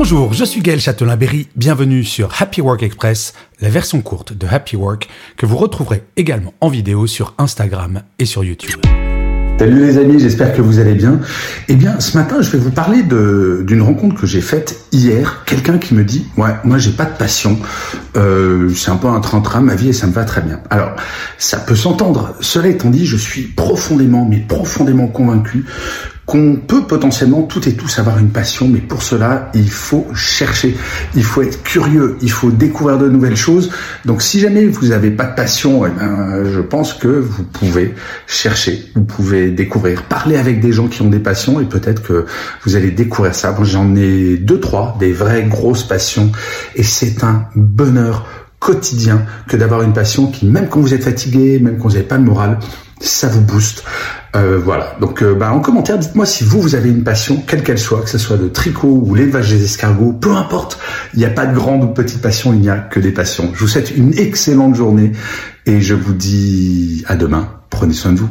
Bonjour, je suis Gaël Châtelain-Berry, bienvenue sur Happy Work Express, la version courte de Happy Work que vous retrouverez également en vidéo sur Instagram et sur YouTube. Salut les amis, j'espère que vous allez bien. Eh bien, ce matin, je vais vous parler d'une rencontre que j'ai faite hier. Quelqu'un qui me dit, ouais, moi j'ai pas de passion, euh, c'est un peu un train-train ma vie et ça me va très bien. Alors, ça peut s'entendre. Cela étant dit, je suis profondément, mais profondément convaincu qu'on peut potentiellement tout et tous avoir une passion, mais pour cela, il faut chercher, il faut être curieux, il faut découvrir de nouvelles choses. Donc si jamais vous n'avez pas de passion, eh ben, je pense que vous pouvez chercher, vous pouvez découvrir, parler avec des gens qui ont des passions et peut-être que vous allez découvrir ça. Moi j'en ai deux, trois, des vraies grosses passions et c'est un bonheur quotidien que d'avoir une passion qui, même quand vous êtes fatigué, même quand vous n'avez pas le moral, ça vous booste. Euh, voilà. Donc, euh, bah, en commentaire, dites-moi si vous, vous avez une passion, quelle qu'elle soit, que ce soit le tricot ou l'élevage des escargots, peu importe. Il n'y a pas de grande ou petite passion, il n'y a que des passions. Je vous souhaite une excellente journée et je vous dis à demain. Prenez soin de vous.